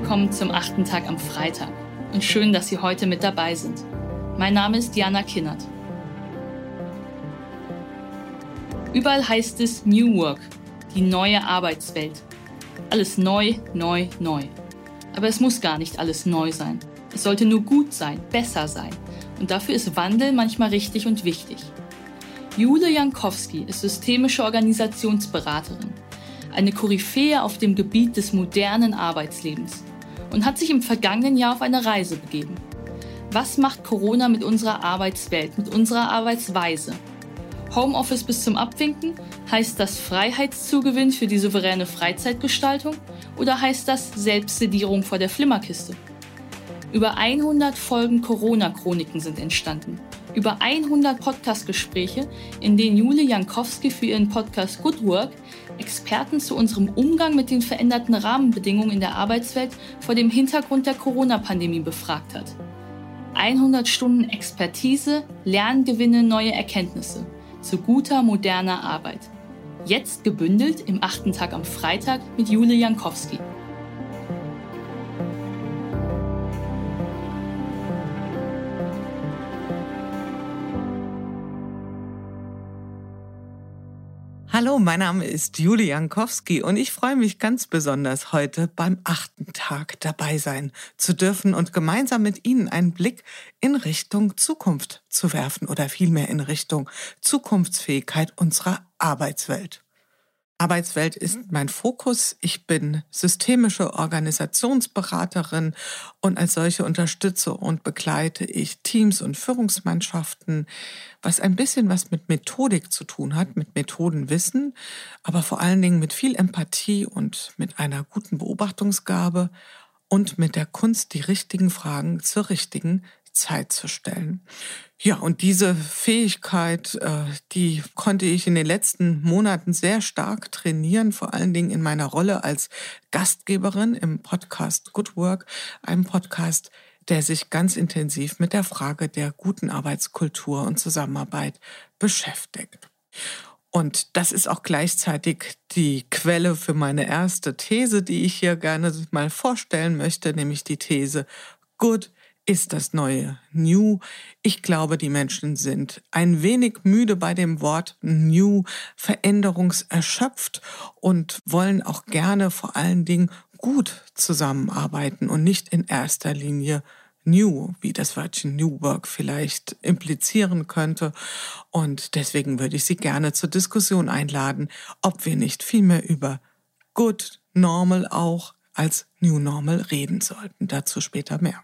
willkommen zum achten Tag am Freitag und schön, dass Sie heute mit dabei sind. Mein Name ist Diana Kinnert. Überall heißt es New Work, die neue Arbeitswelt. Alles neu, neu, neu. Aber es muss gar nicht alles neu sein. Es sollte nur gut sein, besser sein. Und dafür ist Wandel manchmal richtig und wichtig. Jule Jankowski ist systemische Organisationsberaterin, eine Koryphäe auf dem Gebiet des modernen Arbeitslebens und hat sich im vergangenen Jahr auf eine Reise begeben. Was macht Corona mit unserer Arbeitswelt, mit unserer Arbeitsweise? Homeoffice bis zum Abwinken? Heißt das Freiheitszugewinn für die souveräne Freizeitgestaltung? Oder heißt das Selbstsedierung vor der Flimmerkiste? Über 100 Folgen Corona-Chroniken sind entstanden. Über 100 Podcast-Gespräche, in denen Jule Jankowski für ihren Podcast Good Work Experten zu unserem Umgang mit den veränderten Rahmenbedingungen in der Arbeitswelt vor dem Hintergrund der Corona-Pandemie befragt hat. 100 Stunden Expertise, Lerngewinne, neue Erkenntnisse zu guter moderner Arbeit. Jetzt gebündelt im achten Tag am Freitag mit Jule Jankowski. Hallo, mein Name ist Julie Jankowski und ich freue mich ganz besonders heute beim achten Tag dabei sein zu dürfen und gemeinsam mit Ihnen einen Blick in Richtung Zukunft zu werfen oder vielmehr in Richtung Zukunftsfähigkeit unserer Arbeitswelt. Arbeitswelt ist mein Fokus. Ich bin systemische Organisationsberaterin und als solche unterstütze und begleite ich Teams und Führungsmannschaften, was ein bisschen was mit Methodik zu tun hat, mit Methodenwissen, aber vor allen Dingen mit viel Empathie und mit einer guten Beobachtungsgabe und mit der Kunst, die richtigen Fragen zur richtigen Zeit zu stellen. Ja, und diese Fähigkeit, äh, die konnte ich in den letzten Monaten sehr stark trainieren, vor allen Dingen in meiner Rolle als Gastgeberin im Podcast Good Work, einem Podcast, der sich ganz intensiv mit der Frage der guten Arbeitskultur und Zusammenarbeit beschäftigt. Und das ist auch gleichzeitig die Quelle für meine erste These, die ich hier gerne mal vorstellen möchte, nämlich die These Good ist das neue New. Ich glaube, die Menschen sind ein wenig müde bei dem Wort New, veränderungserschöpft und wollen auch gerne vor allen Dingen gut zusammenarbeiten und nicht in erster Linie New, wie das Wörtchen New Work vielleicht implizieren könnte. Und deswegen würde ich Sie gerne zur Diskussion einladen, ob wir nicht vielmehr über Good Normal auch als New Normal reden sollten. Dazu später mehr.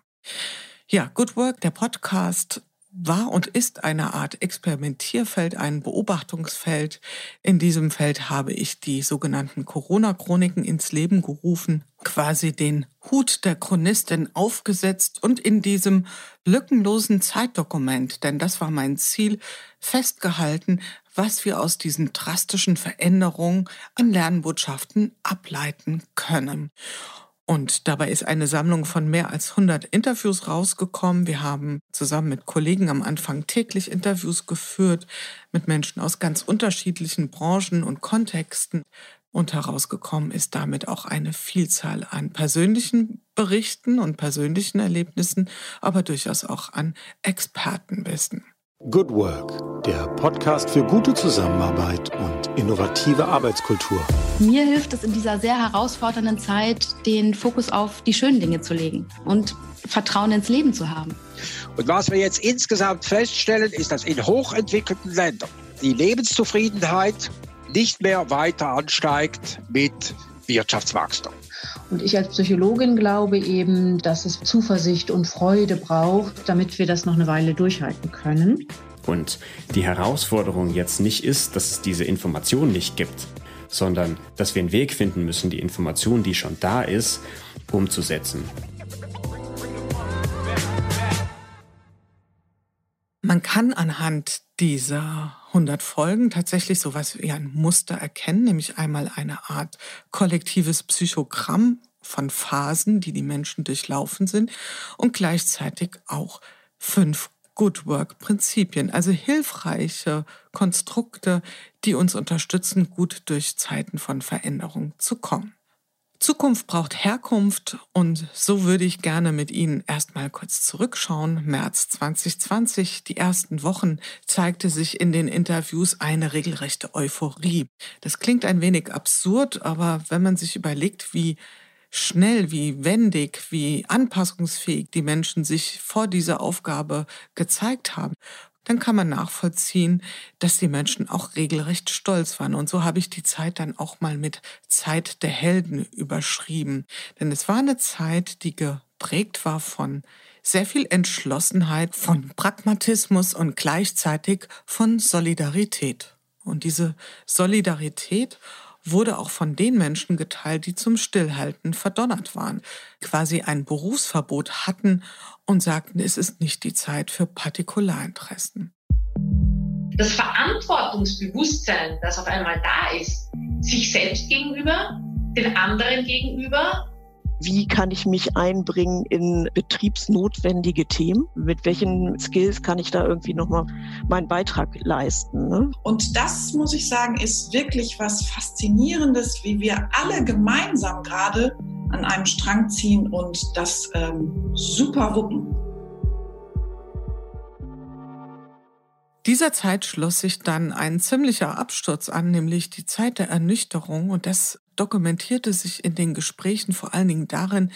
Ja, Good Work, der Podcast war und ist eine Art Experimentierfeld, ein Beobachtungsfeld. In diesem Feld habe ich die sogenannten Corona-Chroniken ins Leben gerufen, quasi den Hut der Chronistin aufgesetzt und in diesem lückenlosen Zeitdokument, denn das war mein Ziel, festgehalten, was wir aus diesen drastischen Veränderungen an Lernbotschaften ableiten können. Und dabei ist eine Sammlung von mehr als 100 Interviews rausgekommen. Wir haben zusammen mit Kollegen am Anfang täglich Interviews geführt mit Menschen aus ganz unterschiedlichen Branchen und Kontexten. Und herausgekommen ist damit auch eine Vielzahl an persönlichen Berichten und persönlichen Erlebnissen, aber durchaus auch an Expertenwissen. Good Work, der Podcast für gute Zusammenarbeit und innovative Arbeitskultur. Mir hilft es in dieser sehr herausfordernden Zeit, den Fokus auf die schönen Dinge zu legen und Vertrauen ins Leben zu haben. Und was wir jetzt insgesamt feststellen, ist, dass in hochentwickelten Ländern die Lebenszufriedenheit nicht mehr weiter ansteigt mit Wirtschaftswachstum. Und ich als Psychologin glaube eben, dass es Zuversicht und Freude braucht, damit wir das noch eine Weile durchhalten können. Und die Herausforderung jetzt nicht ist, dass es diese Information nicht gibt, sondern dass wir einen Weg finden müssen, die Information, die schon da ist, umzusetzen. Man kann anhand dieser 100 Folgen tatsächlich sowas wie ein Muster erkennen, nämlich einmal eine Art kollektives Psychogramm von Phasen, die die Menschen durchlaufen sind und gleichzeitig auch fünf Good Work Prinzipien, also hilfreiche Konstrukte, die uns unterstützen, gut durch Zeiten von Veränderung zu kommen. Zukunft braucht Herkunft und so würde ich gerne mit Ihnen erstmal kurz zurückschauen. März 2020, die ersten Wochen, zeigte sich in den Interviews eine regelrechte Euphorie. Das klingt ein wenig absurd, aber wenn man sich überlegt, wie schnell, wie wendig, wie anpassungsfähig die Menschen sich vor dieser Aufgabe gezeigt haben dann kann man nachvollziehen, dass die Menschen auch regelrecht stolz waren. Und so habe ich die Zeit dann auch mal mit Zeit der Helden überschrieben. Denn es war eine Zeit, die geprägt war von sehr viel Entschlossenheit, von Pragmatismus und gleichzeitig von Solidarität. Und diese Solidarität wurde auch von den Menschen geteilt, die zum Stillhalten verdonnert waren, quasi ein Berufsverbot hatten und sagten, es ist nicht die Zeit für Partikularinteressen. Das Verantwortungsbewusstsein, das auf einmal da ist, sich selbst gegenüber, den anderen gegenüber wie kann ich mich einbringen in betriebsnotwendige Themen? Mit welchen Skills kann ich da irgendwie nochmal meinen Beitrag leisten? Ne? Und das, muss ich sagen, ist wirklich was Faszinierendes, wie wir alle gemeinsam gerade an einem Strang ziehen und das ähm, super wuppen. Dieser Zeit schloss sich dann ein ziemlicher Absturz an, nämlich die Zeit der Ernüchterung. Und das dokumentierte sich in den Gesprächen vor allen Dingen darin,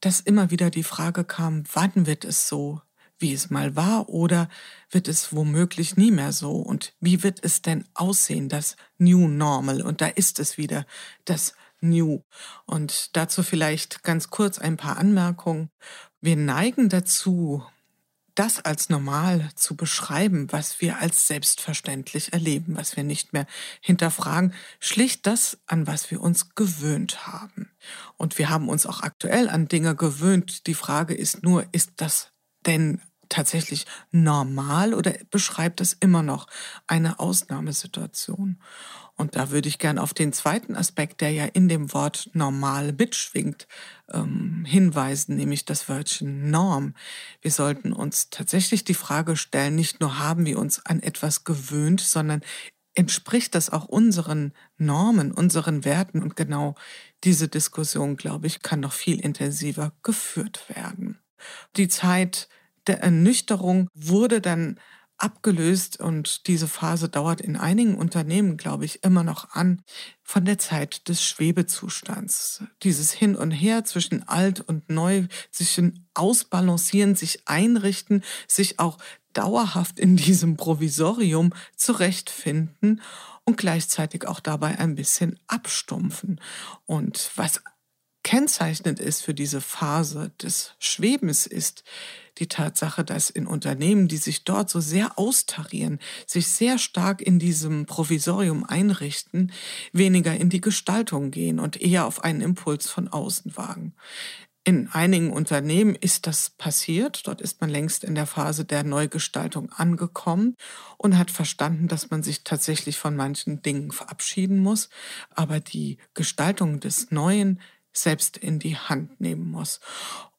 dass immer wieder die Frage kam, wann wird es so, wie es mal war, oder wird es womöglich nie mehr so? Und wie wird es denn aussehen, das New Normal? Und da ist es wieder, das New. Und dazu vielleicht ganz kurz ein paar Anmerkungen. Wir neigen dazu, das als normal zu beschreiben, was wir als selbstverständlich erleben, was wir nicht mehr hinterfragen, schlicht das, an was wir uns gewöhnt haben. Und wir haben uns auch aktuell an Dinge gewöhnt. Die Frage ist nur, ist das denn tatsächlich normal oder beschreibt es immer noch eine Ausnahmesituation? Und da würde ich gern auf den zweiten Aspekt, der ja in dem Wort normal mitschwingt, ähm, hinweisen, nämlich das Wörtchen Norm. Wir sollten uns tatsächlich die Frage stellen, nicht nur haben wir uns an etwas gewöhnt, sondern entspricht das auch unseren Normen, unseren Werten? Und genau diese Diskussion, glaube ich, kann noch viel intensiver geführt werden. Die Zeit der Ernüchterung wurde dann abgelöst und diese Phase dauert in einigen Unternehmen, glaube ich, immer noch an von der Zeit des Schwebezustands. Dieses Hin und Her zwischen alt und neu, sich ausbalancieren, sich einrichten, sich auch dauerhaft in diesem Provisorium zurechtfinden und gleichzeitig auch dabei ein bisschen abstumpfen. Und was kennzeichnend ist für diese Phase des Schwebens ist, die Tatsache, dass in Unternehmen, die sich dort so sehr austarieren, sich sehr stark in diesem Provisorium einrichten, weniger in die Gestaltung gehen und eher auf einen Impuls von außen wagen. In einigen Unternehmen ist das passiert. Dort ist man längst in der Phase der Neugestaltung angekommen und hat verstanden, dass man sich tatsächlich von manchen Dingen verabschieden muss, aber die Gestaltung des Neuen selbst in die Hand nehmen muss.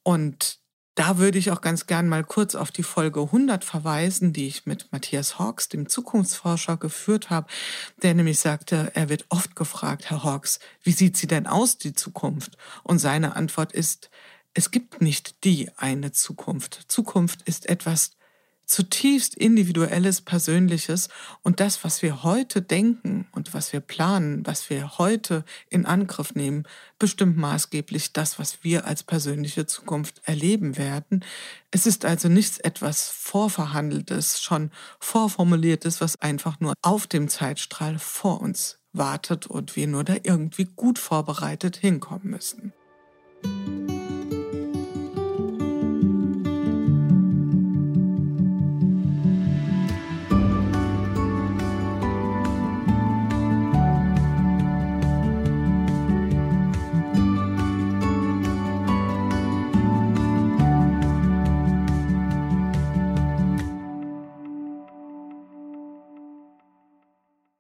Und da würde ich auch ganz gern mal kurz auf die Folge 100 verweisen, die ich mit Matthias Hawks, dem Zukunftsforscher, geführt habe, der nämlich sagte, er wird oft gefragt, Herr Hawks, wie sieht sie denn aus, die Zukunft? Und seine Antwort ist, es gibt nicht die eine Zukunft. Zukunft ist etwas zutiefst individuelles, persönliches und das, was wir heute denken und was wir planen, was wir heute in Angriff nehmen, bestimmt maßgeblich das, was wir als persönliche Zukunft erleben werden. Es ist also nichts etwas Vorverhandeltes, schon Vorformuliertes, was einfach nur auf dem Zeitstrahl vor uns wartet und wir nur da irgendwie gut vorbereitet hinkommen müssen.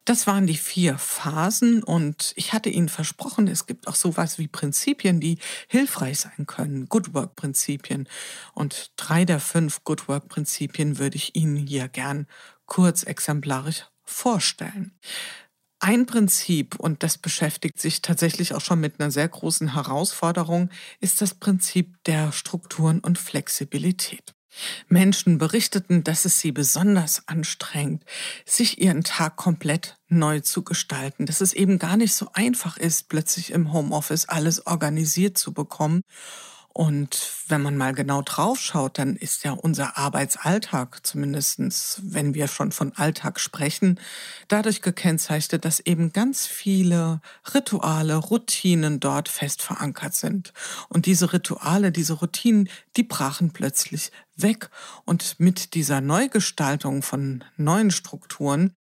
Das waren die vier Phasen und ich hatte Ihnen versprochen, es gibt auch sowas wie Prinzipien, die hilfreich sein können, Good Work Prinzipien. Und drei der fünf Good Work Prinzipien würde ich Ihnen hier gern kurz exemplarisch vorstellen. Ein Prinzip, und das beschäftigt sich tatsächlich auch schon mit einer sehr großen Herausforderung, ist das Prinzip der Strukturen und Flexibilität. Menschen berichteten, dass es sie besonders anstrengt, sich ihren Tag komplett neu zu gestalten, dass es eben gar nicht so einfach ist, plötzlich im Homeoffice alles organisiert zu bekommen und wenn man mal genau drauf schaut, dann ist ja unser Arbeitsalltag, zumindestens wenn wir schon von Alltag sprechen, dadurch gekennzeichnet, dass eben ganz viele Rituale, Routinen dort fest verankert sind. Und diese Rituale, diese Routinen, die brachen plötzlich weg. Und mit dieser Neugestaltung von neuen Strukturen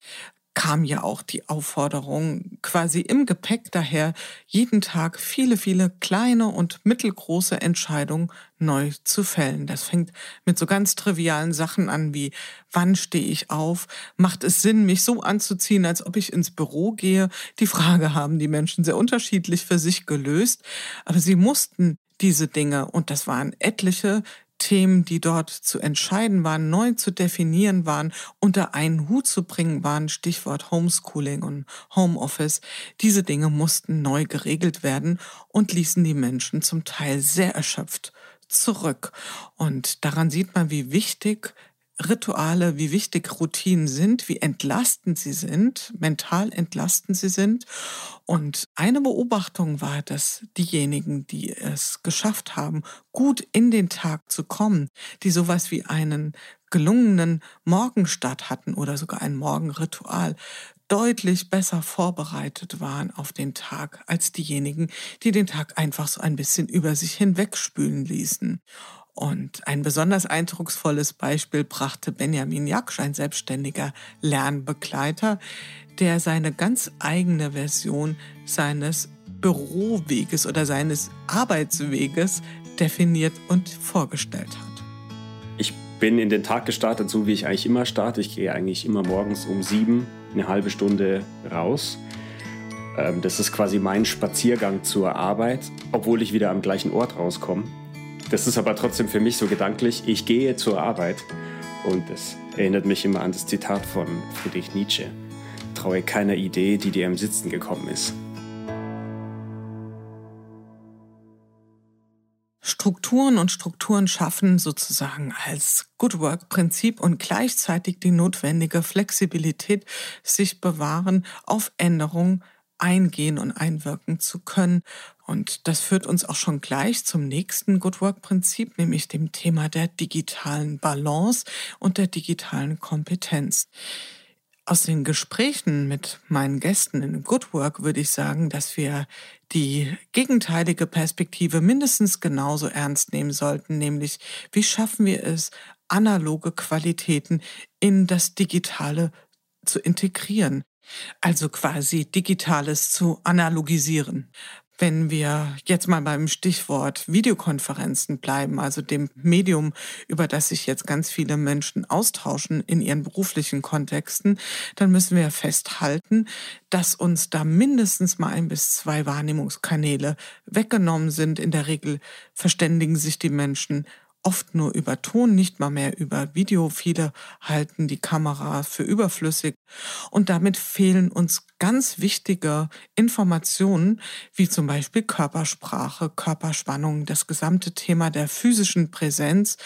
kam ja auch die Aufforderung quasi im Gepäck daher, jeden Tag viele, viele kleine und mittelgroße Entscheidungen neu zu fällen. Das fängt mit so ganz trivialen Sachen an wie, wann stehe ich auf? Macht es Sinn, mich so anzuziehen, als ob ich ins Büro gehe? Die Frage haben die Menschen sehr unterschiedlich für sich gelöst, aber sie mussten diese Dinge, und das waren etliche, Themen, die dort zu entscheiden waren, neu zu definieren waren, unter einen Hut zu bringen waren, Stichwort Homeschooling und Homeoffice. Diese Dinge mussten neu geregelt werden und ließen die Menschen zum Teil sehr erschöpft zurück. Und daran sieht man, wie wichtig Rituale, wie wichtig Routinen sind, wie entlastend sie sind, mental entlastend sie sind. Und eine Beobachtung war, dass diejenigen, die es geschafft haben, gut in den Tag zu kommen, die sowas wie einen gelungenen Morgenstart hatten oder sogar ein Morgenritual, deutlich besser vorbereitet waren auf den Tag als diejenigen, die den Tag einfach so ein bisschen über sich hinwegspülen ließen. Und ein besonders eindrucksvolles Beispiel brachte Benjamin Jaksch, ein selbstständiger Lernbegleiter, der seine ganz eigene Version seines Büroweges oder seines Arbeitsweges definiert und vorgestellt hat. Ich bin in den Tag gestartet, so wie ich eigentlich immer starte. Ich gehe eigentlich immer morgens um sieben eine halbe Stunde raus. Ähm, das ist quasi mein Spaziergang zur Arbeit, obwohl ich wieder am gleichen Ort rauskomme. Das ist aber trotzdem für mich so gedanklich, ich gehe zur Arbeit. Und das erinnert mich immer an das Zitat von Friedrich Nietzsche. Traue keiner Idee, die dir im Sitzen gekommen ist. Strukturen und Strukturen schaffen sozusagen als Good Work Prinzip und gleichzeitig die notwendige Flexibilität, sich bewahren, auf Änderungen eingehen und einwirken zu können. Und das führt uns auch schon gleich zum nächsten Good Work Prinzip, nämlich dem Thema der digitalen Balance und der digitalen Kompetenz. Aus den Gesprächen mit meinen Gästen in Good Work würde ich sagen, dass wir die gegenteilige Perspektive mindestens genauso ernst nehmen sollten, nämlich wie schaffen wir es, analoge Qualitäten in das Digitale zu integrieren. Also quasi Digitales zu analogisieren. Wenn wir jetzt mal beim Stichwort Videokonferenzen bleiben, also dem Medium, über das sich jetzt ganz viele Menschen austauschen in ihren beruflichen Kontexten, dann müssen wir festhalten, dass uns da mindestens mal ein bis zwei Wahrnehmungskanäle weggenommen sind. In der Regel verständigen sich die Menschen oft nur über Ton, nicht mal mehr über Video. Viele halten die Kamera für überflüssig. Und damit fehlen uns ganz wichtige Informationen, wie zum Beispiel Körpersprache, Körperspannung, das gesamte Thema der physischen Präsenz,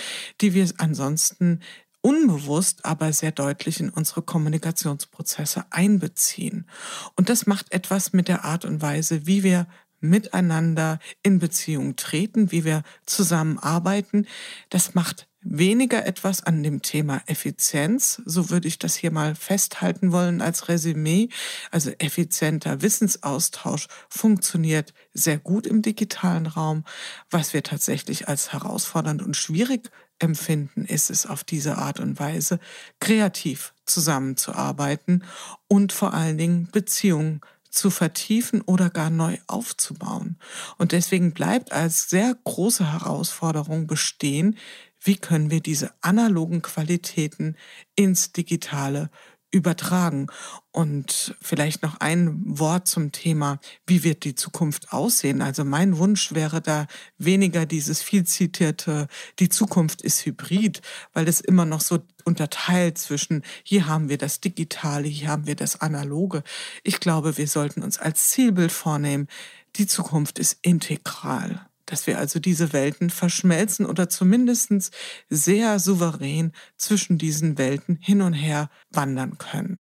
die wir ansonsten unbewusst, aber sehr deutlich in unsere Kommunikationsprozesse einbeziehen. Und das macht etwas mit der Art und Weise, wie wir miteinander in Beziehung treten, wie wir zusammenarbeiten. Das macht weniger etwas an dem Thema Effizienz, so würde ich das hier mal festhalten wollen als Resümee. Also effizienter Wissensaustausch funktioniert sehr gut im digitalen Raum. Was wir tatsächlich als herausfordernd und schwierig empfinden, ist es auf diese Art und Weise kreativ zusammenzuarbeiten und vor allen Dingen Beziehungen zu vertiefen oder gar neu aufzubauen. Und deswegen bleibt als sehr große Herausforderung bestehen, wie können wir diese analogen Qualitäten ins Digitale übertragen. Und vielleicht noch ein Wort zum Thema, wie wird die Zukunft aussehen? Also mein Wunsch wäre da weniger dieses viel zitierte, die Zukunft ist hybrid, weil es immer noch so unterteilt zwischen, hier haben wir das Digitale, hier haben wir das Analoge. Ich glaube, wir sollten uns als Zielbild vornehmen, die Zukunft ist integral dass wir also diese Welten verschmelzen oder zumindest sehr souverän zwischen diesen Welten hin und her wandern können.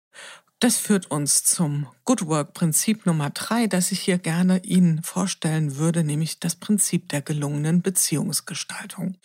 Das führt uns zum Good Work Prinzip Nummer drei, das ich hier gerne Ihnen vorstellen würde, nämlich das Prinzip der gelungenen Beziehungsgestaltung.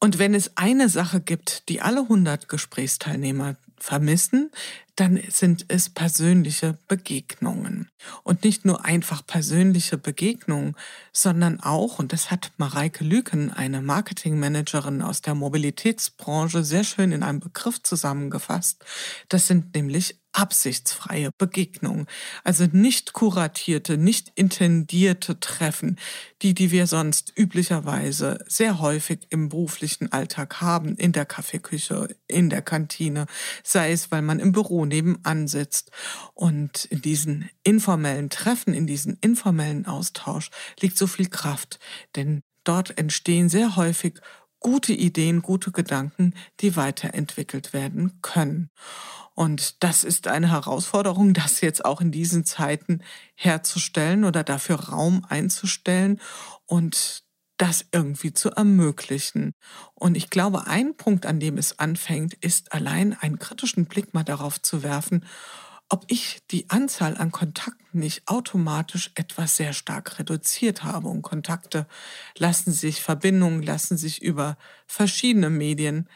Und wenn es eine Sache gibt, die alle 100 Gesprächsteilnehmer vermissen, dann sind es persönliche Begegnungen. Und nicht nur einfach persönliche Begegnungen, sondern auch, und das hat Mareike Lüken, eine Marketingmanagerin aus der Mobilitätsbranche, sehr schön in einem Begriff zusammengefasst, das sind nämlich absichtsfreie Begegnungen, also nicht kuratierte, nicht intendierte Treffen, die, die wir sonst üblicherweise sehr häufig im beruflichen Alltag haben, in der Kaffeeküche, in der Kantine, sei es, weil man im Büro nebenan sitzt. Und in diesen informellen Treffen, in diesen informellen Austausch liegt so viel Kraft, denn dort entstehen sehr häufig gute Ideen, gute Gedanken, die weiterentwickelt werden können. Und das ist eine Herausforderung, das jetzt auch in diesen Zeiten herzustellen oder dafür Raum einzustellen und das irgendwie zu ermöglichen. Und ich glaube, ein Punkt, an dem es anfängt, ist allein einen kritischen Blick mal darauf zu werfen, ob ich die Anzahl an Kontakten nicht automatisch etwas sehr stark reduziert habe. Und Kontakte lassen sich, Verbindungen lassen sich über verschiedene Medien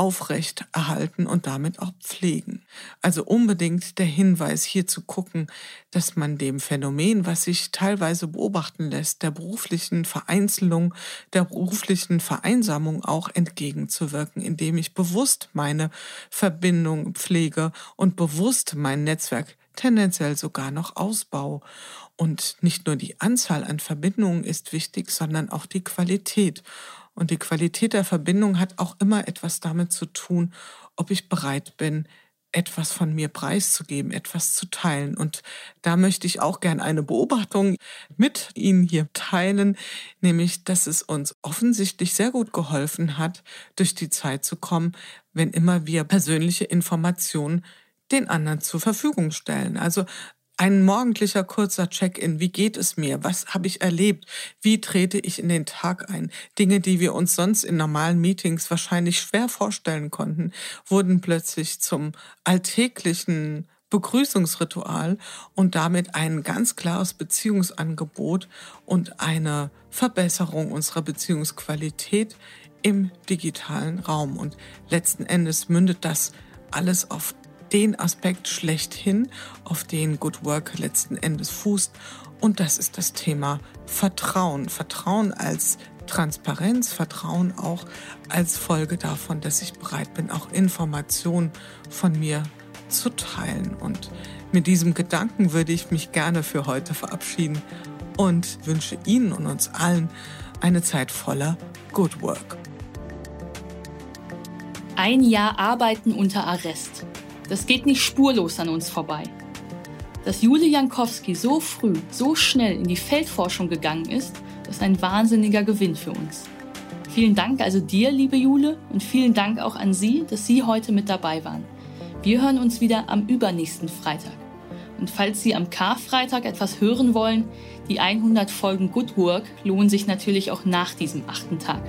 aufrecht erhalten und damit auch pflegen. Also unbedingt der Hinweis hier zu gucken, dass man dem Phänomen, was sich teilweise beobachten lässt, der beruflichen Vereinzelung, der beruflichen Vereinsamung auch entgegenzuwirken, indem ich bewusst meine Verbindung pflege und bewusst mein Netzwerk tendenziell sogar noch ausbaue. Und nicht nur die Anzahl an Verbindungen ist wichtig, sondern auch die Qualität. Und die Qualität der Verbindung hat auch immer etwas damit zu tun, ob ich bereit bin, etwas von mir preiszugeben, etwas zu teilen. Und da möchte ich auch gern eine Beobachtung mit Ihnen hier teilen, nämlich, dass es uns offensichtlich sehr gut geholfen hat, durch die Zeit zu kommen, wenn immer wir persönliche Informationen den anderen zur Verfügung stellen. Also ein morgendlicher kurzer Check-in. Wie geht es mir? Was habe ich erlebt? Wie trete ich in den Tag ein? Dinge, die wir uns sonst in normalen Meetings wahrscheinlich schwer vorstellen konnten, wurden plötzlich zum alltäglichen Begrüßungsritual und damit ein ganz klares Beziehungsangebot und eine Verbesserung unserer Beziehungsqualität im digitalen Raum. Und letzten Endes mündet das alles auf den Aspekt schlechthin, auf den Good Work letzten Endes fußt. Und das ist das Thema Vertrauen. Vertrauen als Transparenz, Vertrauen auch als Folge davon, dass ich bereit bin, auch Informationen von mir zu teilen. Und mit diesem Gedanken würde ich mich gerne für heute verabschieden und wünsche Ihnen und uns allen eine Zeit voller Good Work. Ein Jahr Arbeiten unter Arrest. Das geht nicht spurlos an uns vorbei. Dass Jule Jankowski so früh, so schnell in die Feldforschung gegangen ist, ist ein wahnsinniger Gewinn für uns. Vielen Dank also dir, liebe Jule, und vielen Dank auch an Sie, dass Sie heute mit dabei waren. Wir hören uns wieder am übernächsten Freitag. Und falls Sie am Karfreitag etwas hören wollen, die 100 Folgen Good Work lohnen sich natürlich auch nach diesem achten Tag.